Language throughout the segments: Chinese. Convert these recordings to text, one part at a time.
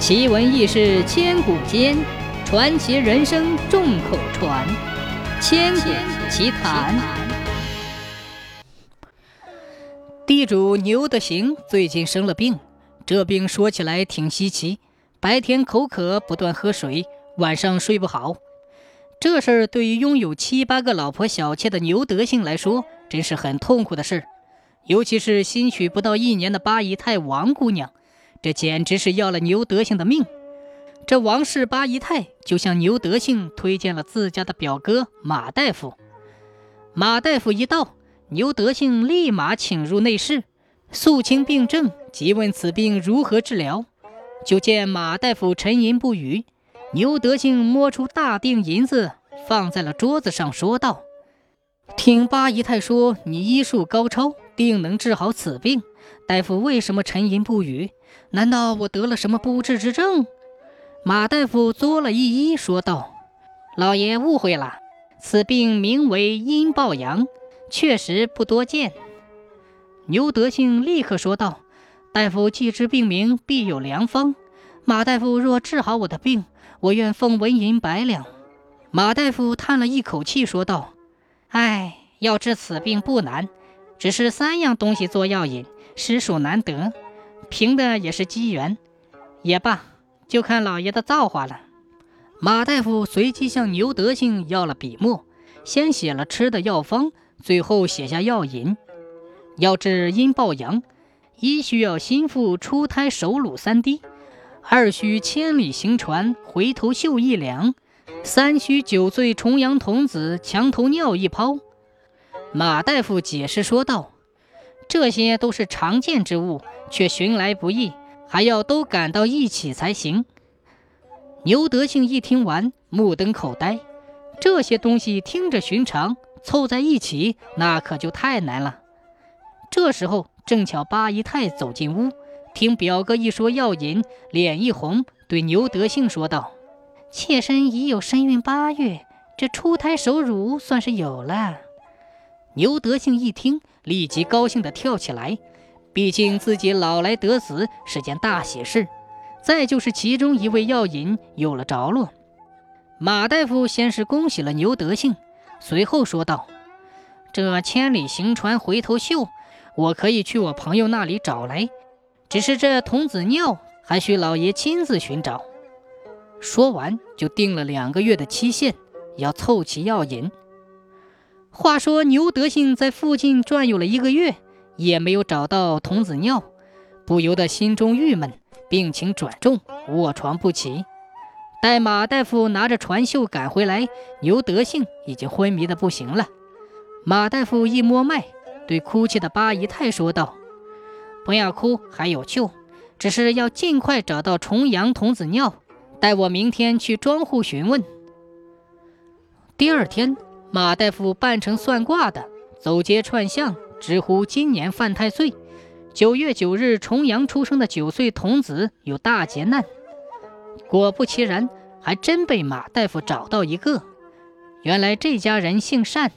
奇闻异事千古间，传奇人生众口传。千古奇谈。地主牛德行最近生了病，这病说起来挺稀奇，白天口渴不断喝水，晚上睡不好。这事儿对于拥有七八个老婆小妾的牛德兴来说，真是很痛苦的事。尤其是新娶不到一年的八姨太王姑娘，这简直是要了牛德兴的命。这王氏八姨太就向牛德兴推荐了自家的表哥马大夫。马大夫一到，牛德兴立马请入内室，肃清病症，即问此病如何治疗。就见马大夫沉吟不语。牛德兴摸出大锭银子，放在了桌子上，说道：“听八姨太说，你医术高超。”定能治好此病，大夫为什么沉吟不语？难道我得了什么不治之症？马大夫作了一揖，说道：“老爷误会了，此病名为阴抱阳，确实不多见。”牛德兴立刻说道：“大夫既知病名，必有良方。马大夫若治好我的病，我愿奉纹银百两。”马大夫叹了一口气，说道：“唉，要治此病不难。”只是三样东西做药引，实属难得，凭的也是机缘。也罢，就看老爷的造化了。马大夫随即向牛德兴要了笔墨，先写了吃的药方，最后写下药引。要治阴抱阳，一需要心腹出胎首乳三滴，二需千里行船回头袖一两，三需九岁重阳童子墙头尿一泡。马大夫解释说道：“这些都是常见之物，却寻来不易，还要都赶到一起才行。”牛德兴一听完，目瞪口呆。这些东西听着寻常，凑在一起，那可就太难了。这时候，正巧八姨太走进屋，听表哥一说药引，脸一红，对牛德兴说道：“妾身已有身孕八月，这出胎手乳算是有了。”牛德兴一听，立即高兴地跳起来。毕竟自己老来得子是件大喜事，再就是其中一味药引有了着落。马大夫先是恭喜了牛德兴，随后说道：“这千里行船回头秀，我可以去我朋友那里找来。只是这童子尿，还需老爷亲自寻找。”说完，就定了两个月的期限，要凑齐药引。话说牛德兴在附近转悠了一个月，也没有找到童子尿，不由得心中郁闷，病情转重，卧床不起。待马大夫拿着传袖赶回来，牛德兴已经昏迷的不行了。马大夫一摸脉，对哭泣的八姨太说道：“不要哭，还有救，只是要尽快找到重阳童子尿。待我明天去庄户询问。”第二天。马大夫扮成算卦的，走街串巷，直呼今年犯太岁，九月九日重阳出生的九岁童子有大劫难。果不其然，还真被马大夫找到一个。原来这家人姓单，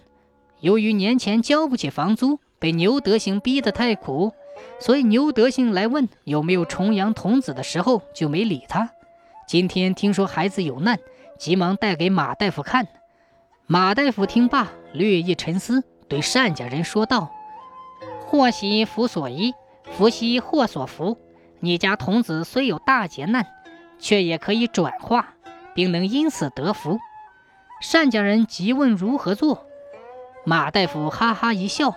由于年前交不起房租，被牛德兴逼得太苦，所以牛德兴来问有没有重阳童子的时候就没理他。今天听说孩子有难，急忙带给马大夫看。马大夫听罢，略一沉思，对单家人说道：“祸兮福所依，福兮祸所伏。你家童子虽有大劫难，却也可以转化，并能因此得福。”单家人急问如何做，马大夫哈哈一笑：“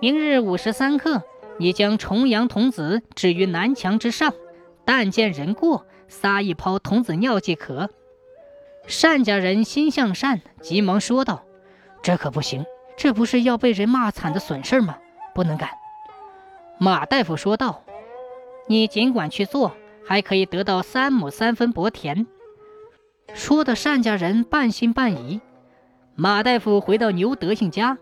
明日午时三刻，你将重阳童子置于南墙之上，但见人过，撒一泡童子尿即可。”单家人心向善，急忙说道：“这可不行，这不是要被人骂惨的损事儿吗？不能干。”马大夫说道：“你尽管去做，还可以得到三亩三分薄田。”说的单家人半信半疑。马大夫回到牛德兴家，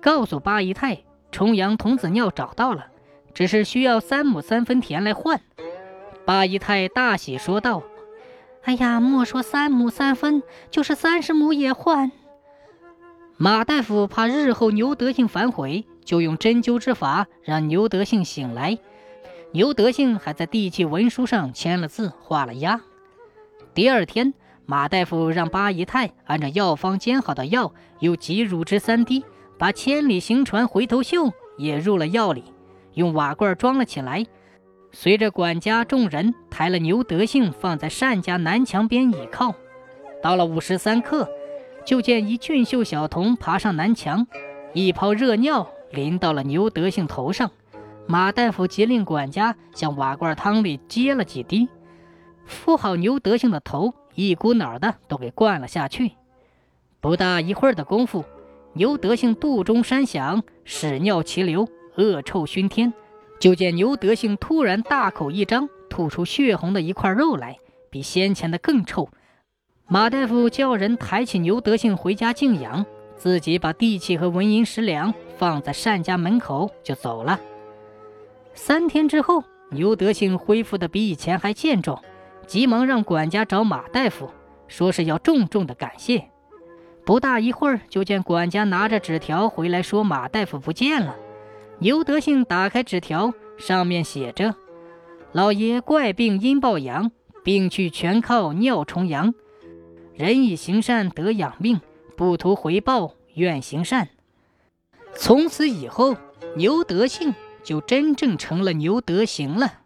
告诉八姨太：“重阳童子尿找到了，只是需要三亩三分田来换。”八姨太大喜，说道。哎呀，莫说三亩三分，就是三十亩也换。马大夫怕日后牛德兴反悔，就用针灸之法让牛德兴醒来，牛德兴还在地契文书上签了字，画了押。第二天，马大夫让八姨太按照药方煎好的药，又挤乳汁三滴，把千里行船回头秀也入了药里，用瓦罐装了起来。随着管家众人抬了牛德兴放在单家南墙边倚靠。到了午时三刻，就见一俊秀小童爬上南墙，一泡热尿淋到了牛德兴头上。马大夫急令管家向瓦罐汤里接了几滴，敷好牛德兴的头，一股脑的都给灌了下去。不大一会儿的功夫，牛德兴肚中山响，屎尿齐流，恶臭熏天。就见牛德兴突然大口一张，吐出血红的一块肉来，比先前的更臭。马大夫叫人抬起牛德兴回家静养，自己把地契和纹银十两放在单家门口就走了。三天之后，牛德兴恢复的比以前还健壮，急忙让管家找马大夫，说是要重重的感谢。不大一会儿，就见管家拿着纸条回来，说马大夫不见了。牛德兴打开纸条，上面写着：“老爷怪病阴抱阳，病去全靠尿重阳。人以行善得养命，不图回报愿行善。”从此以后，牛德兴。就真正成了牛德行了。